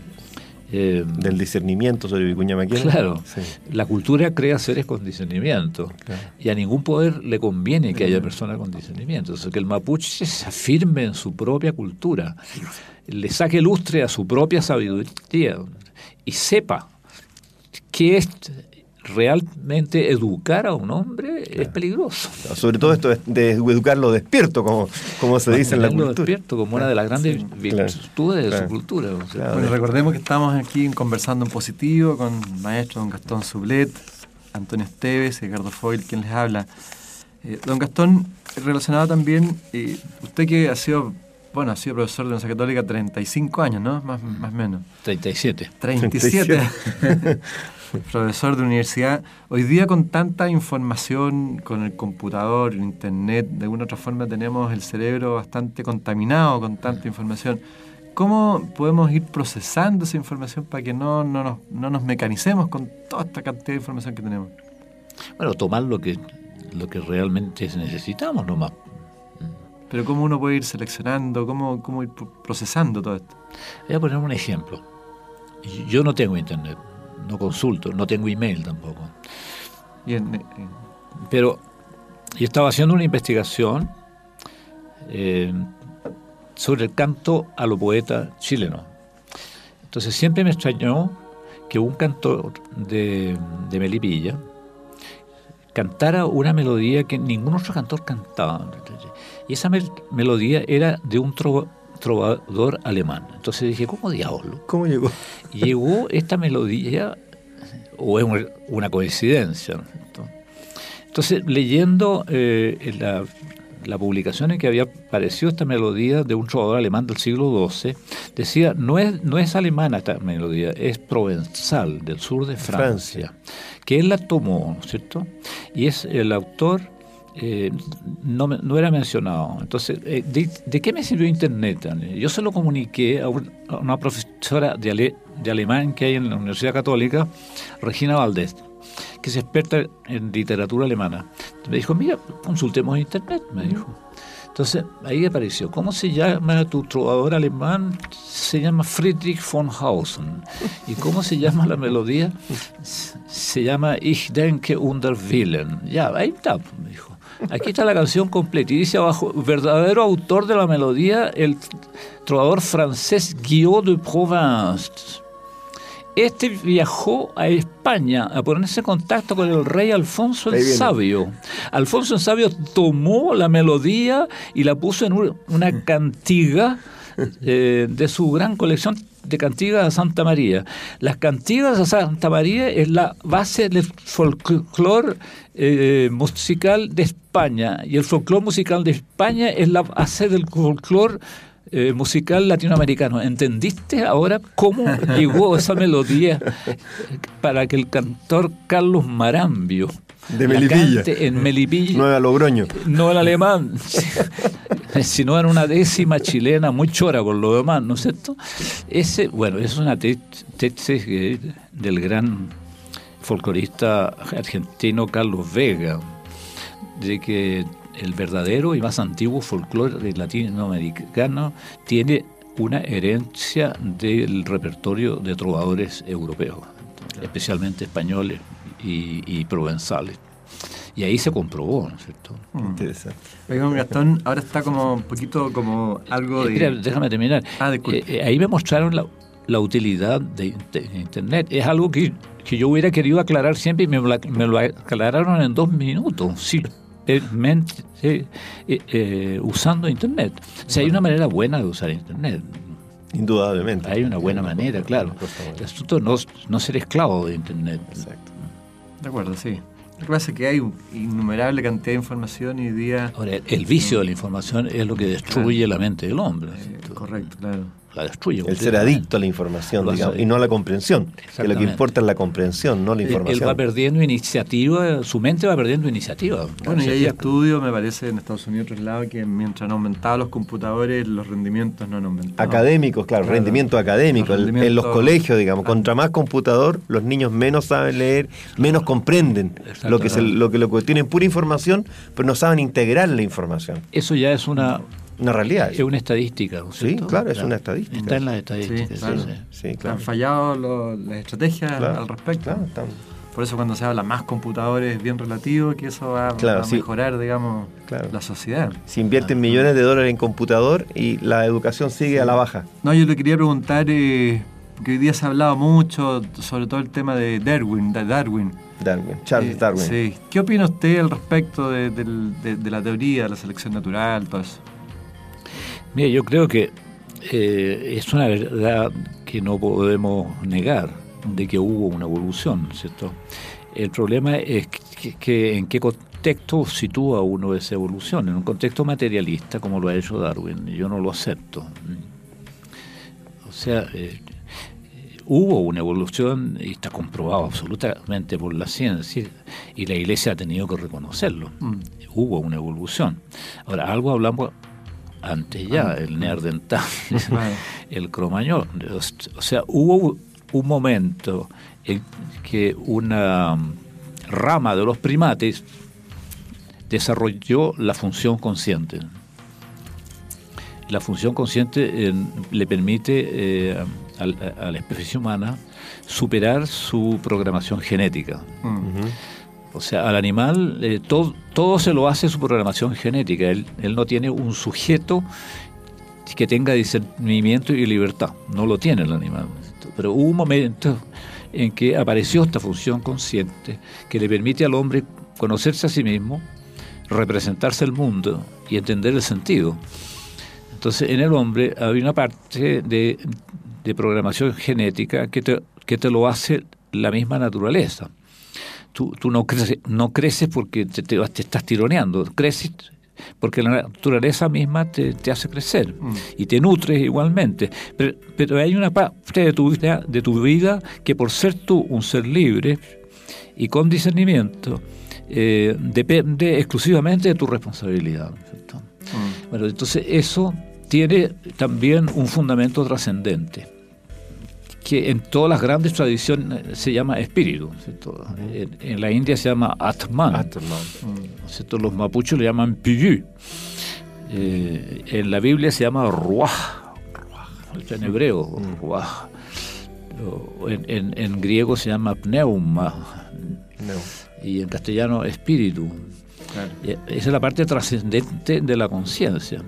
Eh, Del discernimiento sobre Vicuña Maquena. Claro, Sí. la cultura crea seres con discernimiento Claro. y a ningún poder le conviene que haya personas con discernimiento. O sea, que el mapuche se afirme en su propia cultura, le saque lustre a su propia sabiduría y sepa que es realmente educar a un hombre es peligroso. Sobre todo esto de educarlo despierto, como, como se dice en la cultura. despierto como una de las grandes virtudes de su cultura. bueno, recordemos que estamos aquí conversando en positivo con el maestro don Gastón Sublet, Antonio Esteves, Ricardo Foil, quien les habla. Eh, don Gastón, relacionado también, eh, usted que ha sido bueno, ha sido profesor de la Universidad Católica 35 años, ¿no? Más o menos. 37. 37. 37. profesor de universidad, hoy día con tanta información, con el computador, el internet, de alguna otra forma tenemos el cerebro bastante contaminado con tanta información. ¿Cómo podemos ir procesando esa información para que no, no, nos, no nos mecanicemos con toda esta cantidad de información que tenemos? Bueno, tomar lo que, lo que realmente necesitamos nomás. Pero ¿cómo uno puede ir seleccionando? ¿Cómo, cómo ir procesando todo esto? Voy a poner un ejemplo. Yo no tengo internet no consulto, no tengo email tampoco. Pero yo estaba haciendo una investigación eh, sobre el canto a los poetas chilenos. Entonces siempre me extrañó que un cantor de, de Melipilla cantara una melodía que ningún otro cantor cantaba. Y esa melodía era de un trovador alemán. Entonces dije, ¿cómo diablo? ¿Cómo llegó? Llegó esta melodía, o es una coincidencia. Entonces, leyendo eh, la, la, publicación en que había aparecido esta melodía de un trovador alemán del siglo XII, decía, no es, no es alemana esta melodía, es provenzal, del sur de Francia, que él la tomó, ¿no es cierto? Y es el autor eh, no, era mencionado. Entonces, eh, de, qué me sirvió Internet? Yo se lo comuniqué a, una profesora de, de, alemán que hay en la Universidad Católica, Regina Valdés, que es experta en literatura alemana. Me dijo, mira, consultemos Internet, me dijo. Entonces, ahí apareció. ¿Cómo se llama tu trovador alemán? Se llama Friedrich von Hausen. ¿Y cómo se llama la melodía? Se llama Ich denke unter Willen. Ya, ahí está, me dijo. Aquí está la canción completa y dice abajo, verdadero autor de la melodía, el trovador francés Guillaume de Provence. Este viajó a España a ponerse en contacto con el rey Alfonso el Sabio. Alfonso el Sabio tomó la melodía y la puso en una cantiga eh, de su gran colección de cantigas a Santa María. Las cantigas a Santa María es la base del folclore eh, musical de España y el folclore musical de España es la base del folclore eh, musical latinoamericano. ¿Entendiste ahora cómo llegó esa melodía para que el cantor Carlos Marambio de Melipilla. en Melipilla. No era Logroño. No era alemán, sino era una décima chilena muy chora por lo demás, ¿no es cierto? Ese, bueno, es una tesis del gran folclorista argentino Carlos Vega, de que el verdadero y más antiguo folclore latinoamericano tiene una herencia del repertorio de trovadores europeos, especialmente españoles y, provenzales. Y ahí se comprobó, ¿no es cierto? Mm. Interesante. Gastón, ahora está como un poquito como algo de... déjame terminar. Ah, eh, eh, ahí me mostraron la, la utilidad de, Internet. Es algo que, que, yo hubiera querido aclarar siempre y me, me lo aclararon en dos minutos. Sí, eh, eh, usando Internet. O sea, hay una manera buena de usar Internet. Indudablemente. Hay una buena manera, claro. El asunto no, no ser esclavo de Internet. Exacto. De acuerdo, sí. Lo que pasa es que hay innumerable cantidad de información y día... Ahora, el vicio de la información es lo que destruye la mente del hombre. Eh, correcto, claro la destruye. El ser adicto a la información, digamos, y no a la comprensión. Que lo que importa es la comprensión, no la información. Él va perdiendo iniciativa, su mente va perdiendo iniciativa. Bueno, y hay estudios, me parece, en Estados Unidos, otro lado, que mientras han aumentado los computadores, los rendimientos no han aumentado. Académicos, claro, rendimiento académico. En los colegios, digamos, contra más computador, los niños menos saben leer, menos comprenden lo que, lo que lo que tienen pura información, pero no saben integrar la información. Eso ya es una una realidad. Es una estadística, Sí, claro, es una estadística. Está en las estadísticas. Sí, claro. Han fallado las estrategias al respecto. Por eso cuando se habla más computadores es bien relativo, que eso va, a mejorar, digamos, la sociedad. Se invierten millones de dólares en computador y la educación sigue a la baja. No, yo le quería preguntar, eh, que hoy día se ha hablado mucho, sobre todo el tema de Darwin, de Darwin. Darwin, Charles Eh, Darwin. Sí. ¿Qué opina usted al respecto de- de la teoría de la selección natural, todo eso? Mira, yo creo que eh, es una verdad que no podemos negar de que hubo una evolución, ¿cierto? El problema es que, que en qué contexto sitúa uno esa evolución. En un contexto materialista, como lo ha hecho Darwin, yo no lo acepto. O sea, eh, hubo una evolución y está comprobado absolutamente por la ciencia y la iglesia ha tenido que reconocerlo. Mm. Hubo una evolución. Ahora, algo hablamos antes ya, el neandertal, Claro. el cromañón. O sea, hubo un momento en que una rama de los primates desarrolló la función consciente. La función consciente eh, le permite eh, a, a la especie humana superar su programación genética. Ujú. O sea, al animal eh, todo, todo se lo hace su programación genética. Él, él no tiene un sujeto que tenga discernimiento y libertad. No lo tiene el animal. Pero hubo un momento en que apareció esta función consciente que le permite al hombre conocerse a sí mismo, representarse el mundo y entender el sentido. Entonces, en el hombre había una parte de, de programación genética que te, que te lo hace la misma naturaleza. Tú, tú no, creces, no creces porque te, te- te estás tironeando, creces porque la naturaleza misma te, te hace crecer Mm. y te nutres igualmente. Pero, pero hay una parte de tu, vida, de tu vida que por ser tú un ser libre y con discernimiento, eh, depende exclusivamente de tu responsabilidad. Mm. Bueno, entonces eso tiene también un fundamento trascendente, que en todas las grandes tradiciones se llama espíritu. ¿cierto? En, en la India se llama Atman, los mapuches le llaman Piyu. Eh, en la Biblia se llama Ruach, en hebreo, Ruach. En, en- en griego se llama Pneuma No. y en castellano espíritu. Claro. Y Esa es la parte trascendente de la conciencia.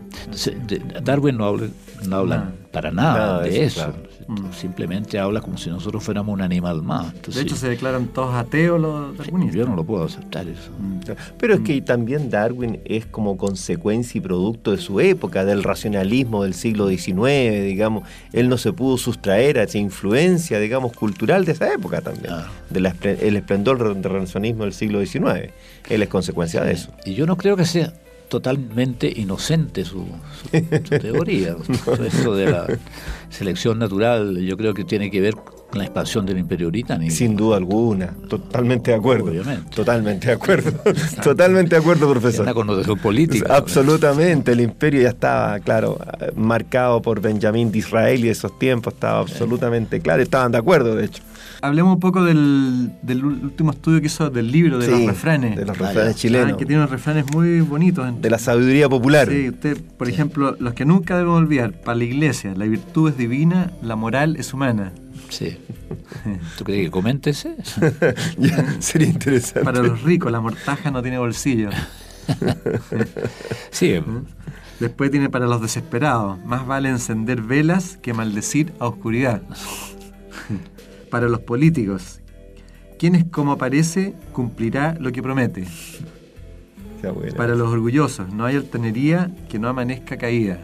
Darwin no habla, no habla para nada, Nada de de eso, eso. claro. Mm. Simplemente habla como si nosotros fuéramos un animal más. De hecho, se declaran todos ateos los darwinistas. yo no lo puedo aceptar eso. Mm. Pero es que también Darwin es como consecuencia y producto de su época, del racionalismo del siglo XIX, digamos. Él no se pudo sustraer a esa influencia, digamos, cultural de esa época también, Claro. del esplendor del renacionismo del siglo XIX. Él es consecuencia de eso. Y yo no creo que sea totalmente inocente su, su- su teoría. Eso de la selección natural, yo creo que tiene que ver con la expansión del imperio británico. Sin duda alguna, totalmente de acuerdo. Obviamente. Totalmente de acuerdo. totalmente de acuerdo, profesor. una connotación política. Absolutamente, el imperio ya estaba, claro, marcado por Benjamín de Israel y de esos tiempos, estaba absolutamente claro, estaban de acuerdo, de hecho. Hablemos un poco del, del último estudio que hizo del libro de Sí, los refranes. De los refranes chilenos, Ah, que tiene unos refranes muy bonitos. de la sabiduría popular. Sí, usted, por ejemplo, los que nunca debemos olvidar, para la iglesia, la virtud es divina, la moral es humana. Sí. ¿Tú crees que comente ese? Ya, sería interesante. Para los ricos, la mortaja no tiene bolsillo. Sí, Después tiene para los desesperados, más vale encender velas que maldecir a oscuridad. Para los políticos, quien es como parece, cumplirá lo que promete. Para los orgullosos, no hay altanería que no amanezca caída.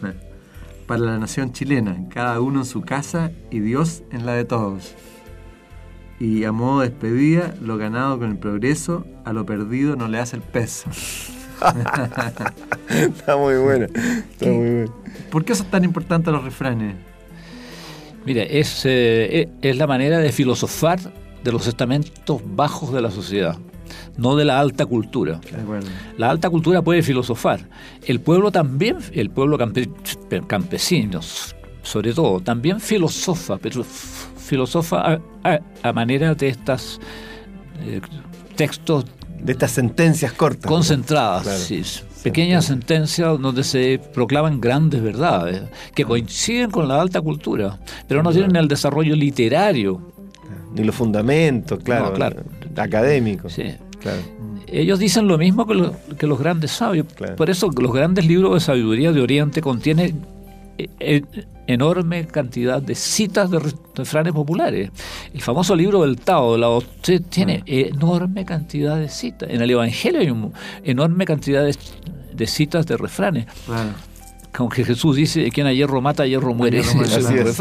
Para la nación chilena, cada uno en su casa y Dios en la de todos. Y a modo de despedida, lo ganado con el progreso, a lo perdido no le hace el peso. Está muy bueno. Está muy bueno. ¿Por qué son tan importantes los refranes? Mira, es, eh, es- es la manera de filosofar de los estamentos bajos de la sociedad, no de la alta cultura. La alta cultura puede filosofar. El pueblo también, el pueblo campe- campesino, sobre todo, también filosofa, pero filosofa a, a- a manera de estas eh, textos De estas sentencias cortas. concentradas, Claro. sí, pequeñas sentencias donde se proclaman grandes verdades que coinciden con la alta cultura, pero no tienen el desarrollo literario. Ni los fundamentos, claro. No, claro. Académicos. Sí. Claro. Ellos dicen lo mismo que, lo- que los grandes sabios. Claro. Por eso los grandes libros de sabiduría de Oriente contienen e, e, enorme cantidad de citas de refranes populares. El famoso libro del Tao, la tiene ah. enorme cantidad de citas. En el Evangelio hay una enorme cantidad de, citas de refranes. Aunque Jesús dice, quien a hierro mata, a hierro muere. Así es.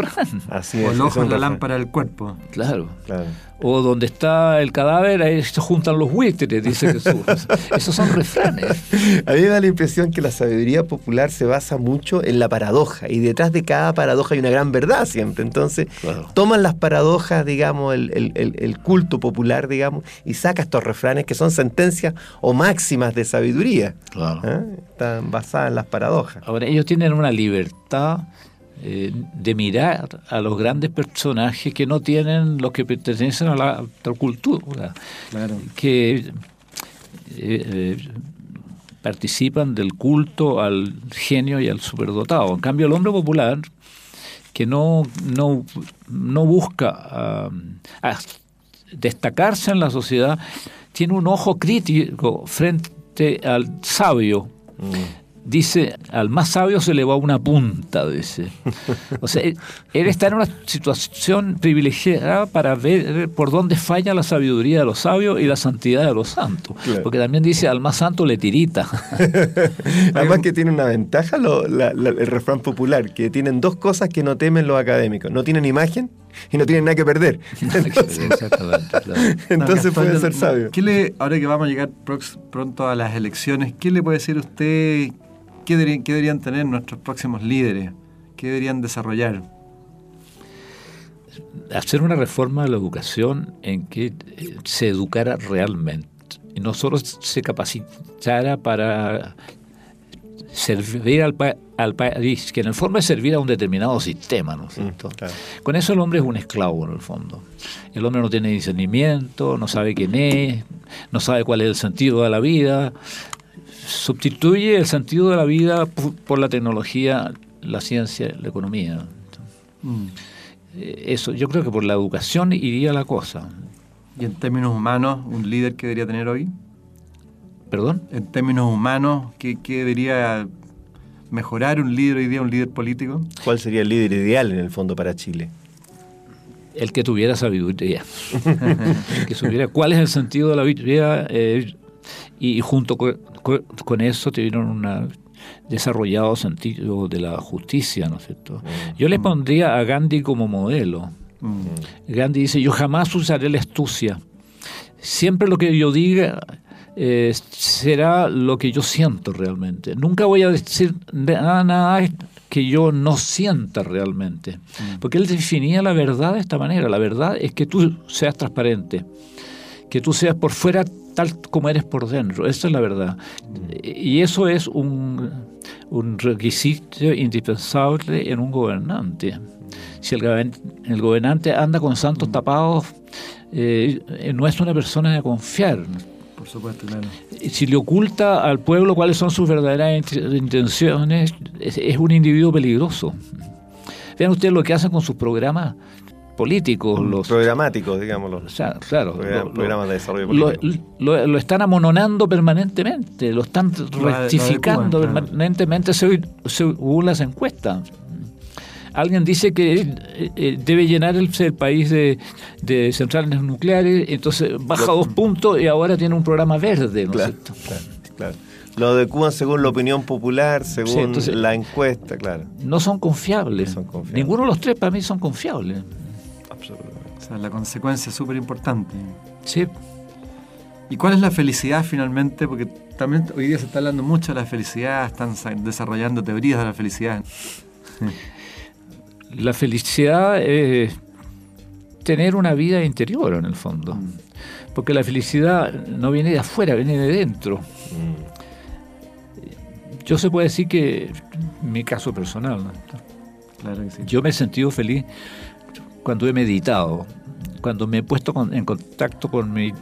Así es. O el ojo es la lámpara del cuerpo. Claro. claro o donde está el cadáver, ahí se juntan los buitres, dice Jesús. Esos son refranes. A mí me da la impresión que la sabiduría popular se basa mucho en la paradoja, y detrás de cada paradoja hay una gran verdad siempre. Entonces, toman las paradojas, digamos, el, culto popular, digamos, y saca estos refranes que son sentencias o máximas de sabiduría. Claro. ¿eh? Están basadas en las paradojas. Ahora, ellos tienen una libertad eh, de mirar a los grandes personajes que no tienen los que pertenecen a la, cultura, que eh, eh, participan del culto al genio y al superdotado. En cambio, el hombre popular, que no, no, no busca destacarse en la sociedad, tiene un ojo crítico frente al sabio. Mm dice, al más sabio se le va una punta, dice. O sea, él, está en una situación privilegiada para ver por dónde falla la sabiduría de los sabios y la santidad de los santos. Porque también dice, al más santo le tirita. Además que tiene una ventaja el refrán popular, que tienen dos cosas que no temen los académicos. No tienen imagen y no tienen nada que perder. Entonces, puede ser sabio. ¿Qué ahora que vamos a llegar pronto a las elecciones, ¿qué le puede decir usted ¿Qué deberían, tener nuestros próximos líderes? ¿Qué deberían desarrollar? Hacer una reforma de la educación en que eh, se educara realmente y no solo se capacitara para servir al, país, que en el fondo es servir a un determinado sistema, ¿no es mm, cierto? Con eso el hombre es un esclavo en el fondo. El hombre no tiene discernimiento, no sabe quién es, no sabe cuál es el sentido de la vida, sustituye el sentido de la vida por la tecnología, la ciencia, la economía. Mm. Eh, eso, yo creo que por la educación iría la cosa. ¿Y en términos humanos, un líder que debería tener hoy? ¿Perdón? En términos humanos, ¿qué, debería mejorar un líder hoy día, un líder político? ¿Cuál sería el líder ideal en el fondo para Chile? El que tuviera sabiduría. el que supiera cuál es el sentido de la vida eh, y junto con, con eso tuvieron un desarrollado sentido de la justicia, ¿no es cierto? Mm. Yo le pondría a Gandhi como modelo. Mm. Gandhi dice, yo jamás usaré la astucia. Siempre lo que yo diga eh, será lo que yo siento realmente. Nunca voy a decir nada, nada que yo no sienta realmente. Mm. Porque él definía la verdad de esta manera. La verdad es que tú seas transparente, que tú seas por fuera tal como eres por dentro. Esa es la verdad. Y eso es un, un requisito indispensable en un gobernante. Si el, el gobernante anda con santos tapados, eh, no es una persona de confiar. Por supuesto, claro. Si le oculta al pueblo cuáles son sus verdaderas intenciones, es un individuo peligroso. Vean ustedes lo que hacen con sus programas políticos, los programáticos, digámoslo. claro, programas de desarrollo político. Lo, están amononando permanentemente, lo están rectificando permanentemente según las encuestas. Alguien dice que eh, eh, debe llenar el, país de, centrales nucleares, entonces baja dos puntos y ahora tiene un programa verde, ¿no claro, claro, Lo adecuan según la opinión popular, según la encuesta, claro. No son confiables. Ninguno de los tres para mí son confiables. O sea, la consecuencia es súper importante. Sí. ¿Y cuál es la felicidad finalmente? Porque también hoy día se está hablando mucho de la felicidad, están desarrollando teorías de la felicidad. La felicidad es tener una vida interior en el fondo. Mm. Porque la felicidad no viene de afuera, viene de dentro. Mm. Yo se puede decir que mi caso personal, claro que sí. yo me he sentido feliz cuando he meditado, cuando me he puesto en contacto con mi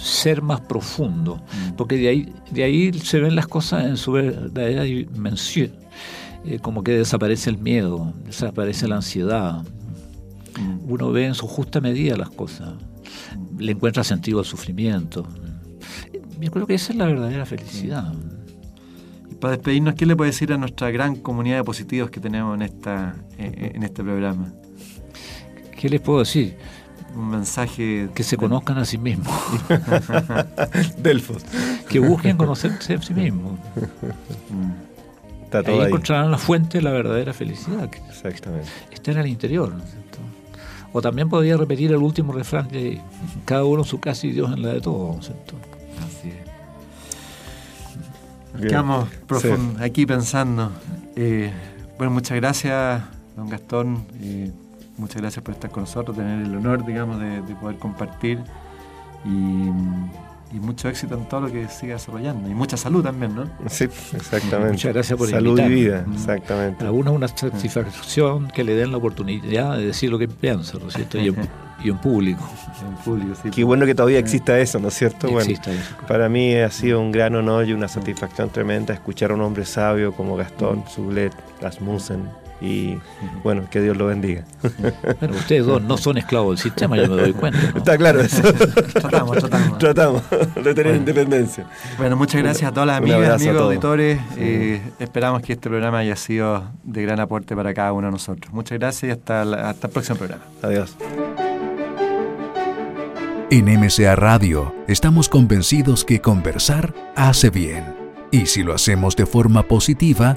ser más profundo, mm. porque de ahí, de ahí se ven las cosas en su verdadera dimensión, eh, como que desaparece el miedo, desaparece la ansiedad, mm. uno ve en su justa medida las cosas, le encuentra sentido al sufrimiento. Yo creo que esa es la verdadera felicidad. para despedirnos, ¿qué le puede decir a nuestra gran comunidad de positivos que tenemos en, esta, en este programa? ¿Qué les puedo decir? Un mensaje... Que se conozcan a sí mismos. Delfos. Que busquen conocerse a sí mismos. Está todo ahí, encontrarán la fuente de la verdadera felicidad. Exactamente. Está en el interior. ¿no es cierto? O también podría repetir el último refrán de cada uno en su casa y Dios en la de todos. ¿no es cierto? Así es. Quedamos aquí pensando. Eh, bueno, muchas gracias, don Gastón. Eh, muchas gracias por estar con nosotros, tener el honor, digamos, de, poder compartir y, mucho éxito en todo lo que siga desarrollando y mucha salud también, ¿no? Sí, exactamente. Muchas gracias por Salud y vida, mm. exactamente. Para uno una satisfacción que le den la oportunidad de decir lo que piensa, ¿no es cierto? Y en, público. En público sí, Qué bueno que todavía exista eso, ¿no es cierto? Bueno, para mí ha sido un gran honor y una satisfacción tremenda escuchar a un hombre sabio como Gastón Sublet Rasmussen y bueno, que Dios lo bendiga. Bueno, ustedes dos no son esclavos del sistema, yo me doy cuenta. Está claro eso. tratamos, tratamos. Tratamos de tener independencia. Bueno, muchas gracias a todas las amigas, amigos, auditores. Eh, esperamos que este programa haya sido de gran aporte para cada uno de nosotros. Muchas gracias y hasta, hasta el próximo programa. Adiós. En MCA Radio estamos convencidos que conversar hace bien. Y si lo hacemos de forma positiva,